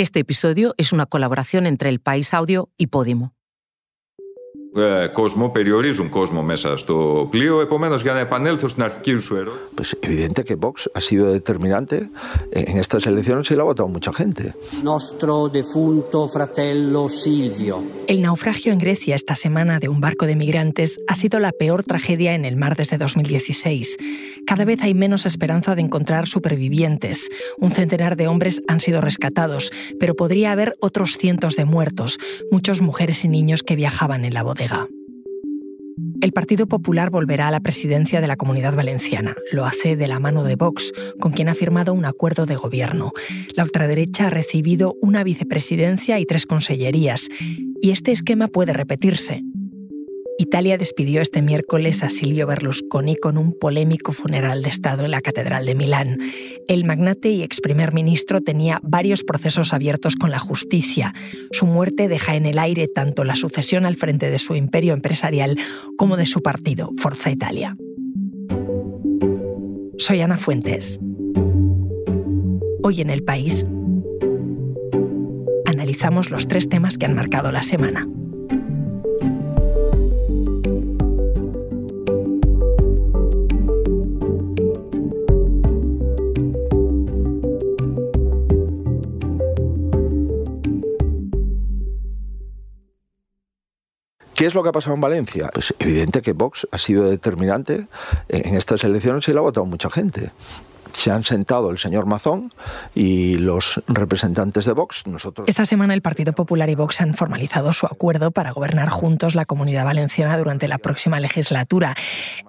Este episodio es una colaboración entre El País Audio y Podimo κόσμο, περιορίζουν κόσμο μέσα στο πλοίο. Επομένω, για να επανέλθω στην αρχική σου ερώτηση. Pues evidente que Vox ha sido determinante en estas elecciones y lo ha votado mucha gente. Nuestro defunto fratello Silvio. El naufragio en Grecia esta semana de un barco de migrantes ha sido la peor tragedia en el mar desde 2016. Cada vez hay menos esperanza de encontrar supervivientes. Un centenar de hombres han sido rescatados, pero podría haber otros cientos de muertos, muchos mujeres y niños que viajaban en la El Partido Popular volverá a la presidencia de la Comunidad Valenciana. Lo hace de la mano de Vox, con quien ha firmado un acuerdo de gobierno. La ultraderecha ha recibido una vicepresidencia y tres consellerías. Y este esquema puede repetirse. Italia despidió este miércoles a Silvio Berlusconi con un polémico funeral de Estado en la Catedral de Milán. El magnate y ex primer ministro tenía varios procesos abiertos con la justicia. Su muerte deja en el aire tanto la sucesión al frente de su imperio empresarial como de su partido, Forza Italia. Soy Ana Fuentes. Hoy en el país analizamos los tres temas que han marcado la semana. ¿Qué es lo que ha pasado en Valencia? Pues evidente que Vox ha sido determinante en estas elecciones y lo ha votado mucha gente se han sentado el señor Mazón y los representantes de Vox. Nosotros... Esta semana el Partido Popular y Vox han formalizado su acuerdo para gobernar juntos la comunidad valenciana durante la próxima legislatura.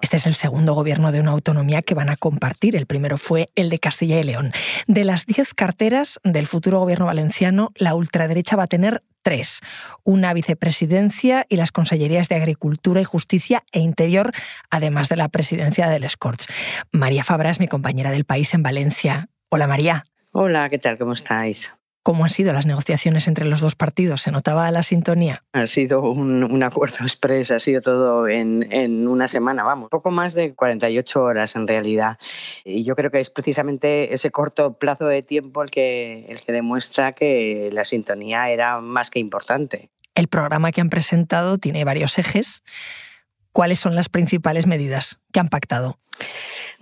Este es el segundo gobierno de una autonomía que van a compartir. El primero fue el de Castilla y León. De las diez carteras del futuro gobierno valenciano, la ultraderecha va a tener tres, una vicepresidencia y las consellerías de Agricultura y Justicia e Interior, además de la presidencia del Escorts. María Fabra es mi compañera del país en Valencia. Hola María. Hola, ¿qué tal? ¿Cómo estáis? ¿Cómo han sido las negociaciones entre los dos partidos? ¿Se notaba la sintonía? Ha sido un, acuerdo express, ha sido todo en, una semana, vamos, poco más de 48 horas en realidad. Y yo creo que es precisamente ese corto plazo de tiempo el que, el que demuestra que la sintonía era más que importante. El programa que han presentado tiene varios ejes. ¿Cuáles son las principales medidas que han pactado?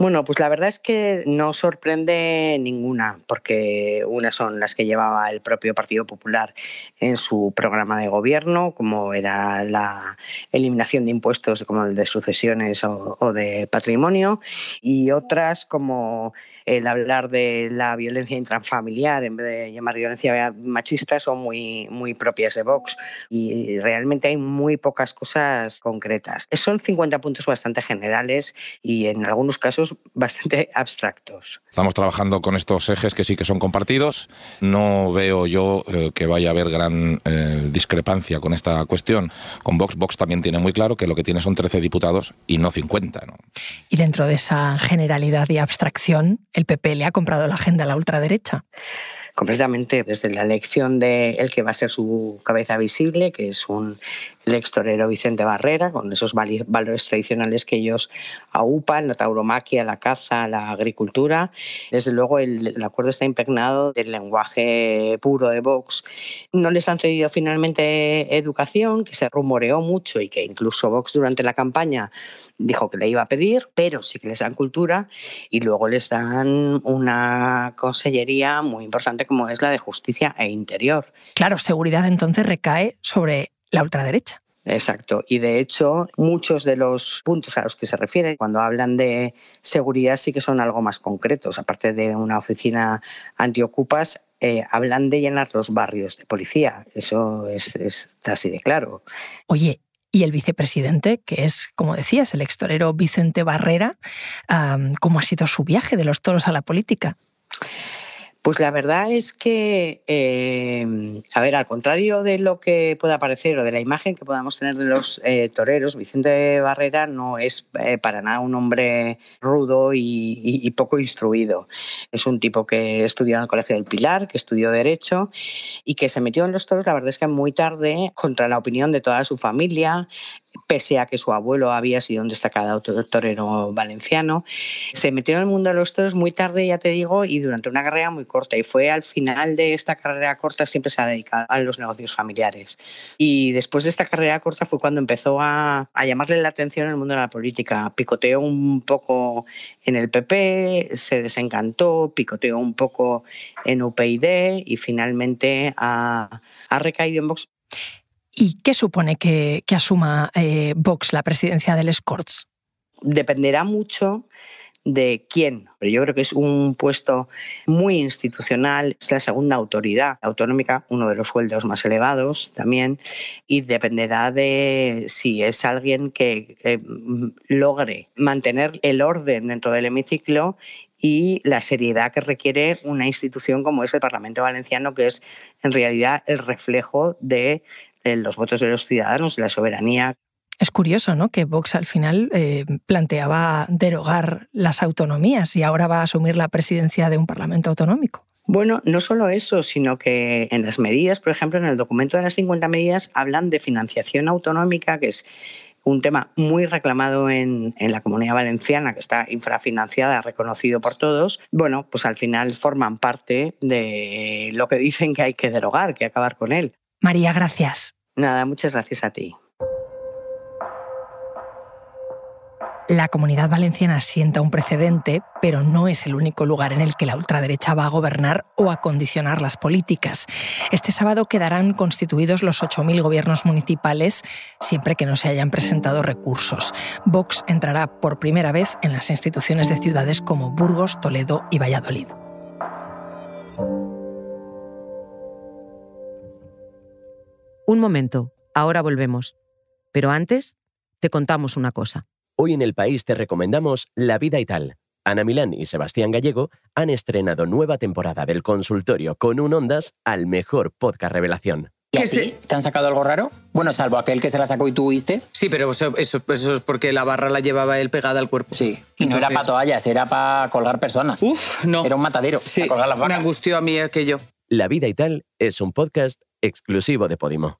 Bueno, pues la verdad es que no sorprende ninguna, porque unas son las que llevaba el propio Partido Popular en su programa de gobierno, como era la eliminación de impuestos como el de sucesiones o, o de patrimonio, y otras como el hablar de la violencia intrafamiliar en vez de llamar violencia machista son muy, muy propias de Vox y realmente hay muy pocas cosas concretas. Son 50 puntos bastante generales y en algunos casos bastante abstractos. Estamos trabajando con estos ejes que sí que son compartidos. No veo yo eh, que vaya a haber gran eh, discrepancia con esta cuestión. Con Vox, Vox también tiene muy claro que lo que tiene son 13 diputados y no 50. Y dentro de esa generalidad y abstracción, el PP le ha comprado la agenda a la ultraderecha completamente desde la elección de el que va a ser su cabeza visible, que es un el ex torero Vicente Barrera, con esos valores tradicionales que ellos aupan, la tauromaquia, la caza, la agricultura. Desde luego el, acuerdo está impregnado del lenguaje puro de Vox. No les han cedido finalmente educación, que se rumoreó mucho y que incluso Vox durante la campaña dijo que le iba a pedir, pero sí que les dan cultura y luego les dan una consellería muy importante como es la de justicia e interior. Claro, seguridad entonces recae sobre la ultraderecha. Exacto. Y de hecho, muchos de los puntos a los que se refieren cuando hablan de seguridad sí que son algo más concretos. Aparte de una oficina antiocupas, eh, hablan de llenar los barrios de policía. Eso es, está así de claro. Oye, y el vicepresidente, que es, como decías, el extorero Vicente Barrera, ¿cómo ha sido su viaje de los toros a la política? Pues la verdad es que, eh, a ver, al contrario de lo que pueda parecer o de la imagen que podamos tener de los eh, toreros, Vicente Barrera no es eh, para nada un hombre rudo y, poco instruido. Es un tipo que estudió en el Colegio del Pilar, que estudió Derecho y que se metió en los toros, la verdad es que muy tarde, contra la opinión de toda su familia, pese a que su abuelo había sido un destacado torero valenciano. Se metió en el mundo de los toros muy tarde, ya te digo, y durante una carrera muy corta y fue al final de esta carrera corta siempre se ha dedicado a los negocios familiares. Y después de esta carrera corta fue cuando empezó a, a llamarle la atención el mundo de la política. Picoteó un poco en el PP, se desencantó, picoteó un poco en UPyD y finalmente ha, ha recaído en Vox. ¿Y qué supone que, que asuma eh, Vox la presidencia del Scorts? Dependerá mucho de quién, pero yo creo que es un puesto muy institucional, es la segunda autoridad autonómica, uno de los sueldos más elevados también, y dependerá de si es alguien que eh, logre mantener el orden dentro del hemiciclo y la seriedad que requiere una institución como es el Parlamento Valenciano, que es en realidad el reflejo de los votos de los ciudadanos, de la soberanía. Es curioso, ¿no? Que Vox al final eh, planteaba derogar las autonomías y ahora va a asumir la presidencia de un Parlamento autonómico. Bueno, no solo eso, sino que en las medidas, por ejemplo, en el documento de las 50 medidas hablan de financiación autonómica, que es un tema muy reclamado en, en, la comunidad valenciana, que está infrafinanciada, reconocido por todos, bueno, pues al final forman parte de lo que dicen que hay que derogar, que acabar con él. María, gracias. Nada, muchas gracias a ti. La comunidad valenciana sienta un precedente, pero no es el único lugar en el que la ultraderecha va a gobernar o a condicionar las políticas. Este sábado quedarán constituidos los 8.000 gobiernos municipales, siempre que no se hayan presentado recursos. Vox entrará por primera vez en las instituciones de ciudades como Burgos, Toledo y Valladolid. Un momento, ahora volvemos. Pero antes, te contamos una cosa. Hoy en el país te recomendamos La vida y tal. Ana Milán y Sebastián Gallego han estrenado nueva temporada del consultorio con un Ondas al mejor podcast revelación. ¿Y a ti? ¿Te han sacado algo raro? Bueno, salvo aquel que se la sacó y tú viste. Sí, pero eso, eso, eso es porque la barra la llevaba él pegada al cuerpo. Sí, y no era para toallas, era para colgar personas. Uf, no. Era un matadero, Sí, para colgar las me angustió a mí aquello. La vida y tal es un podcast exclusivo de Podimo.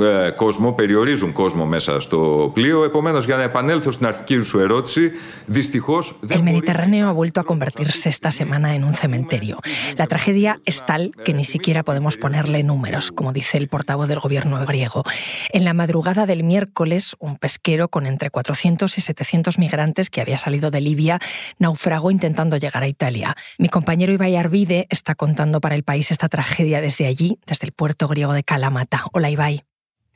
ε, κόσμο, περιορίζουν κόσμο μέσα στο πλοίο. Επομένω, για να επανέλθω στην αρχική σου ερώτηση, δυστυχώ δεν El μπορεί- Mediterráneo ha vuelto a convertirse esta semana en un cementerio. La tragedia es tal que ni siquiera podemos ponerle números, como dice el portavoz del gobierno griego. En la madrugada del miércoles, un pesquero con entre 400 y 700 migrantes que había salido de Libia naufragó intentando llegar a Italia. Mi compañero Ibai Arvide está contando para el país esta tragedia desde allí, desde el puerto griego de Kalamata. Hola Ibai.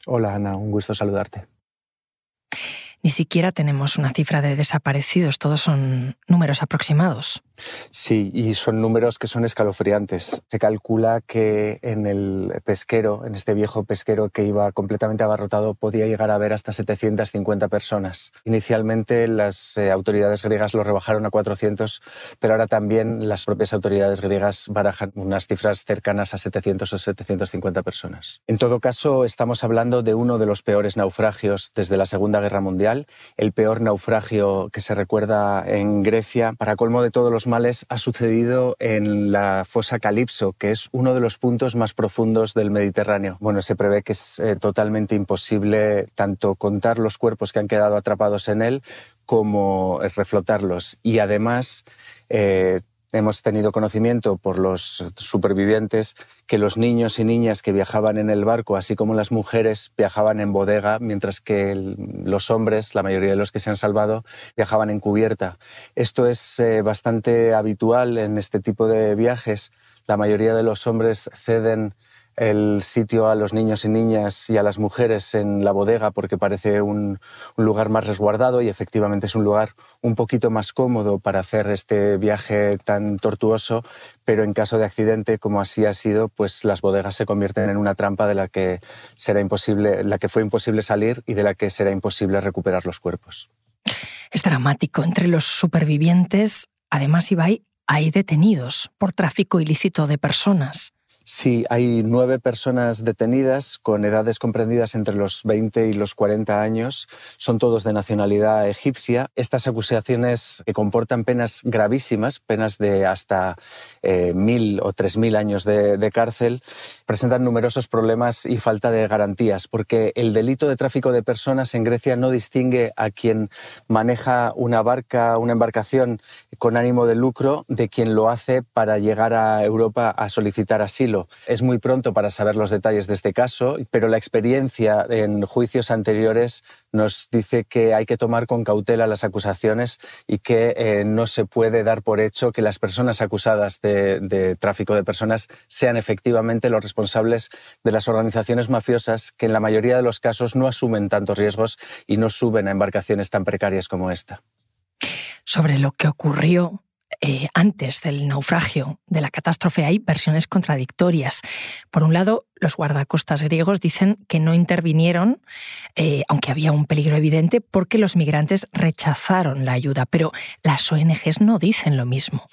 Hola Ana, un gusto saludarte. Ni siquiera tenemos una cifra de desaparecidos, todos son números aproximados. Sí, y son números que son escalofriantes. Se calcula que en el pesquero, en este viejo pesquero que iba completamente abarrotado, podía llegar a haber hasta 750 personas. Inicialmente las eh, autoridades griegas lo rebajaron a 400, pero ahora también las propias autoridades griegas barajan unas cifras cercanas a 700 o 750 personas. En todo caso, estamos hablando de uno de los peores naufragios desde la Segunda Guerra Mundial, el peor naufragio que se recuerda en Grecia. Para colmo de todos los males, ha sucedido en la fosa Calipso, que es uno de los puntos más profundos del Mediterráneo. Bueno, se prevé que es eh, totalmente imposible tanto contar los cuerpos que han quedado atrapados en él como eh, reflotarlos. Y además, eh, hemos tenido conocimiento por los supervivientes que los niños y niñas que viajaban en el barco, así como las mujeres, viajaban en bodega, mientras que los hombres, la mayoría de los que se han salvado, viajaban en cubierta. Esto es eh, bastante habitual en este tipo de viajes. La mayoría de los hombres ceden el sitio a los niños y niñas y a las mujeres en la bodega porque parece un, lugar más resguardado y efectivamente es un lugar un poquito más cómodo para hacer este viaje tan tortuoso, pero en caso de accidente, como así ha sido, pues las bodegas se convierten en una trampa de la que será imposible, la que fue imposible salir y de la que será imposible recuperar los cuerpos. Es dramático. Entre los supervivientes, además, Ibai, hay detenidos por tráfico ilícito de personas. Sí, hay nueve personas detenidas con edades comprendidas entre los 20 y los 40 años. Son todos de nacionalidad egipcia. Estas acusaciones que comportan penas gravísimas, penas de hasta eh, mil o tres mil años de, de cárcel, presentan numerosos problemas y falta de garantías, porque el delito de tráfico de personas en Grecia no distingue a quien maneja una barca, una embarcación con ánimo de lucro, de quien lo hace para llegar a Europa a solicitar asilo. Es muy pronto para saber los detalles de este caso, pero la experiencia en juicios anteriores nos dice que hay que tomar con cautela las acusaciones y que eh, no se puede dar por hecho que las personas acusadas de, de tráfico de personas sean efectivamente los responsables de las organizaciones mafiosas que en la mayoría de los casos no asumen tantos riesgos y no suben a embarcaciones tan precarias como esta. Sobre lo que ocurrió eh, antes del naufragio, de la catástrofe, hay versiones contradictorias. Por un lado, los guardacostas griegos dicen que no intervinieron, eh, aunque había un peligro evidente, porque los migrantes rechazaron la ayuda, pero las ONGs no dicen lo mismo.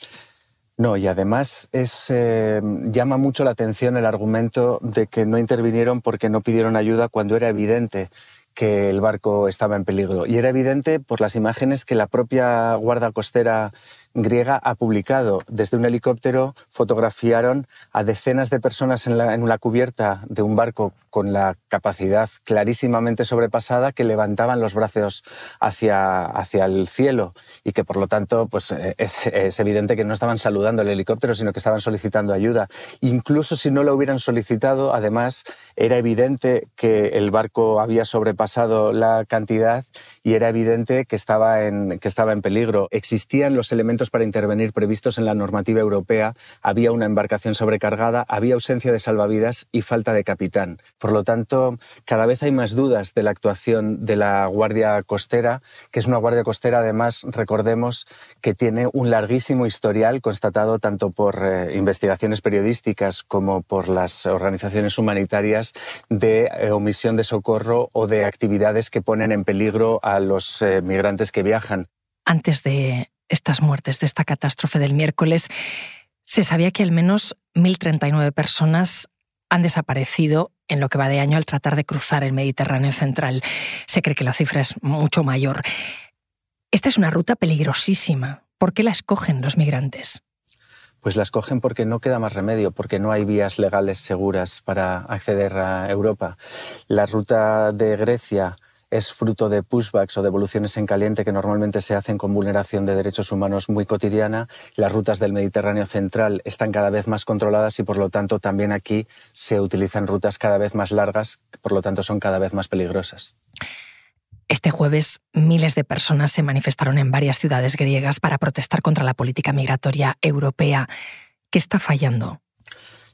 No, y además eh, llama mucho la atención el argumento de que no intervinieron porque no pidieron ayuda cuando era evidente que el barco estaba en peligro. Y era evidente por las imágenes que la propia Guardia Costera griega ha publicado. Desde un helicóptero fotografiaron a decenas de personas en la, en la cubierta de un barco con la capacidad clarísimamente sobrepasada que levantaban los brazos hacia, hacia el cielo y que por lo tanto pues, eh, es, es evidente que no estaban saludando el helicóptero sino que estaban solicitando ayuda. Incluso si no lo hubieran solicitado, además era evidente que el barco había sobrepasado la cantidad y era evidente que estaba en, que estaba en peligro. Existían los elementos para intervenir previstos en la normativa europea, había una embarcación sobrecargada, había ausencia de salvavidas y falta de capitán. Por lo tanto, cada vez hay más dudas de la actuación de la Guardia Costera, que es una Guardia Costera, además, recordemos, que tiene un larguísimo historial constatado tanto por eh, investigaciones periodísticas como por las organizaciones humanitarias de eh, omisión de socorro o de actividades que ponen en peligro a los eh, migrantes que viajan. Antes de estas muertes, de esta catástrofe del miércoles, se sabía que al menos 1.039 personas han desaparecido en lo que va de año al tratar de cruzar el Mediterráneo central. Se cree que la cifra es mucho mayor. Esta es una ruta peligrosísima. ¿Por qué la escogen los migrantes? Pues la escogen porque no queda más remedio, porque no hay vías legales seguras para acceder a Europa. La ruta de Grecia es fruto de pushbacks o devoluciones en caliente que normalmente se hacen con vulneración de derechos humanos muy cotidiana. Las rutas del Mediterráneo central están cada vez más controladas y por lo tanto también aquí se utilizan rutas cada vez más largas, por lo tanto son cada vez más peligrosas. Este jueves, miles de personas se manifestaron en varias ciudades griegas para protestar contra la política migratoria europea. ¿Qué está fallando?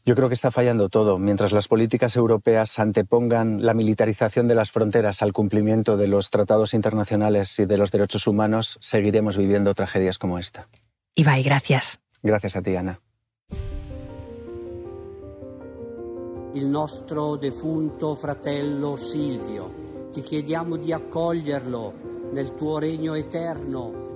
Yo creo que está fallando todo. Mientras las políticas europeas antepongan la militarización de las fronteras al cumplimiento de los tratados internacionales y de los derechos humanos, seguiremos viviendo tragedias como esta. Ibai, gracias. Gracias a ti, Ana. Il nostro defunto fratello Silvio, ti chiediamo di accoglierlo nel tuo regno eterno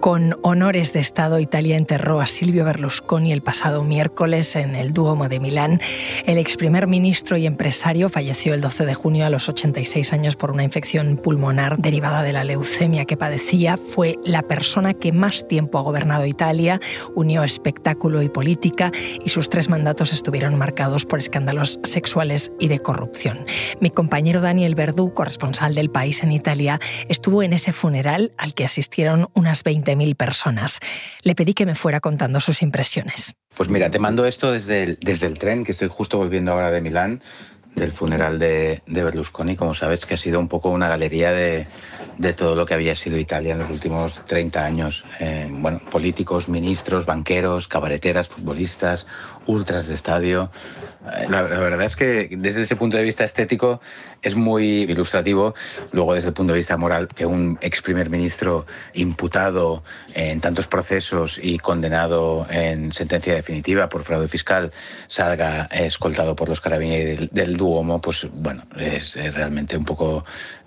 con honores de Estado, Italia enterró a Silvio Berlusconi el pasado miércoles en el Duomo de Milán. El ex primer ministro y empresario falleció el 12 de junio a los 86 años por una infección pulmonar derivada de la leucemia que padecía. Fue la persona que más tiempo ha gobernado Italia, unió espectáculo y política y sus tres mandatos estuvieron marcados por escándalos sexuales y de corrupción. Mi compañero Daniel Verdú, corresponsal del país en Italia, estuvo en ese funeral al que asistieron unas 20 mil personas. Le pedí que me fuera contando sus impresiones. Pues mira, te mando esto desde el, desde el tren, que estoy justo volviendo ahora de Milán, del funeral de, de Berlusconi, como sabes, que ha sido un poco una galería de, de todo lo que había sido Italia en los últimos 30 años. Eh, bueno, políticos, ministros, banqueros, cabareteras, futbolistas, ultras de estadio. La, verdad es que desde ese punto de vista estético es muy ilustrativo. Luego, desde el punto de vista moral, que un ex primer ministro imputado en tantos procesos y condenado en sentencia definitiva por fraude fiscal salga escoltado por los carabineros del, del Duomo, pues bueno, es, es realmente un poco,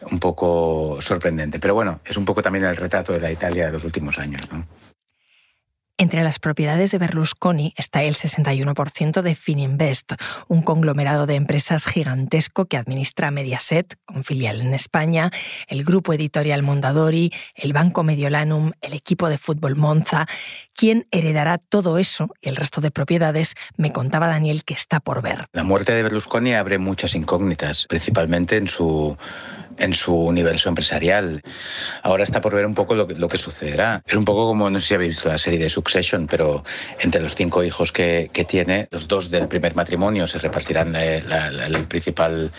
un poco sorprendente. Pero bueno, es un poco también el retrato de la Italia de los últimos años. ¿no? Entre las propiedades de Berlusconi está el 61% de Fininvest, un conglomerado de empresas gigantesco que administra Mediaset, con filial en España, el grupo editorial Mondadori, el Banco Mediolanum, el equipo de fútbol Monza. ¿Quién heredará todo eso y el resto de propiedades? Me contaba Daniel que está por ver. La muerte de Berlusconi abre muchas incógnitas, principalmente en su en su universo empresarial. Ahora está por ver un poco lo que, sucederá. Es un poco como, no sé si habéis visto la serie de Succession, pero entre los cinco hijos que, que tiene, los dos del primer matrimonio se repartirán el principal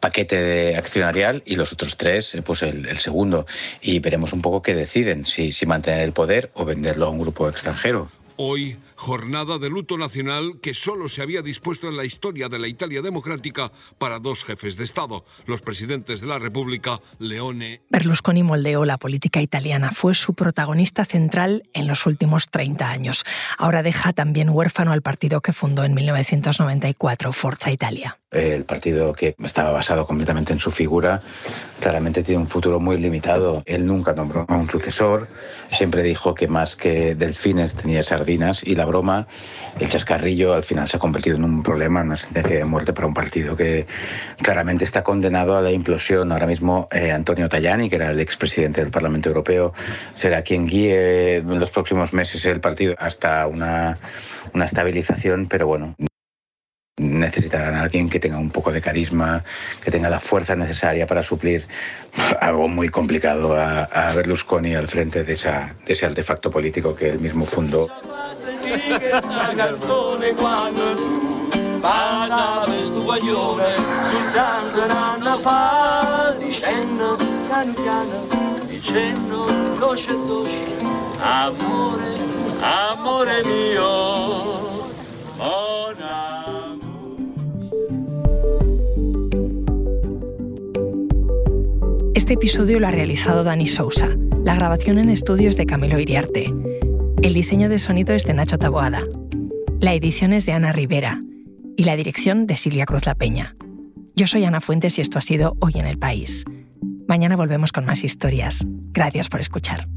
paquete de accionarial y los otros tres, pues el, el, segundo. Y veremos un poco qué deciden, si, si mantener el poder o venderlo a un grupo extranjero. Hoy, jornada de luto nacional que solo se había dispuesto en la historia de la Italia democrática para dos jefes de Estado, los presidentes de la República, Leone. Berlusconi moldeó la política italiana, fue su protagonista central en los últimos 30 años. Ahora deja también huérfano al partido que fundó en 1994, Forza Italia. El partido que estaba basado completamente en su figura claramente tiene un futuro muy limitado. Él nunca nombró a un sucesor, siempre dijo que más que delfines tenía sardinas y la broma, el chascarrillo al final se ha convertido en un problema, en una sentencia de muerte para un partido que claramente está condenado a la implosión. Ahora mismo eh, Antonio Tajani, que era el expresidente del Parlamento Europeo, será quien guíe en los próximos meses el partido hasta una, una estabilización, pero bueno, necesitarán alguien que tenga un poco de carisma, que tenga la fuerza necesaria para suplir algo muy complicado a, a Berlusconi al frente de, esa, de ese artefacto político que él mismo fundó. Amore, amore mio. Este episodio lo ha realizado Dani Sousa. La grabación en estudios de Camilo Iriarte. El diseño de sonido es de Nacho Taboada. La edición es de Ana Rivera. Y la dirección de Silvia Cruz La Peña. Yo soy Ana Fuentes y esto ha sido Hoy en el País. Mañana volvemos con más historias. Gracias por escuchar.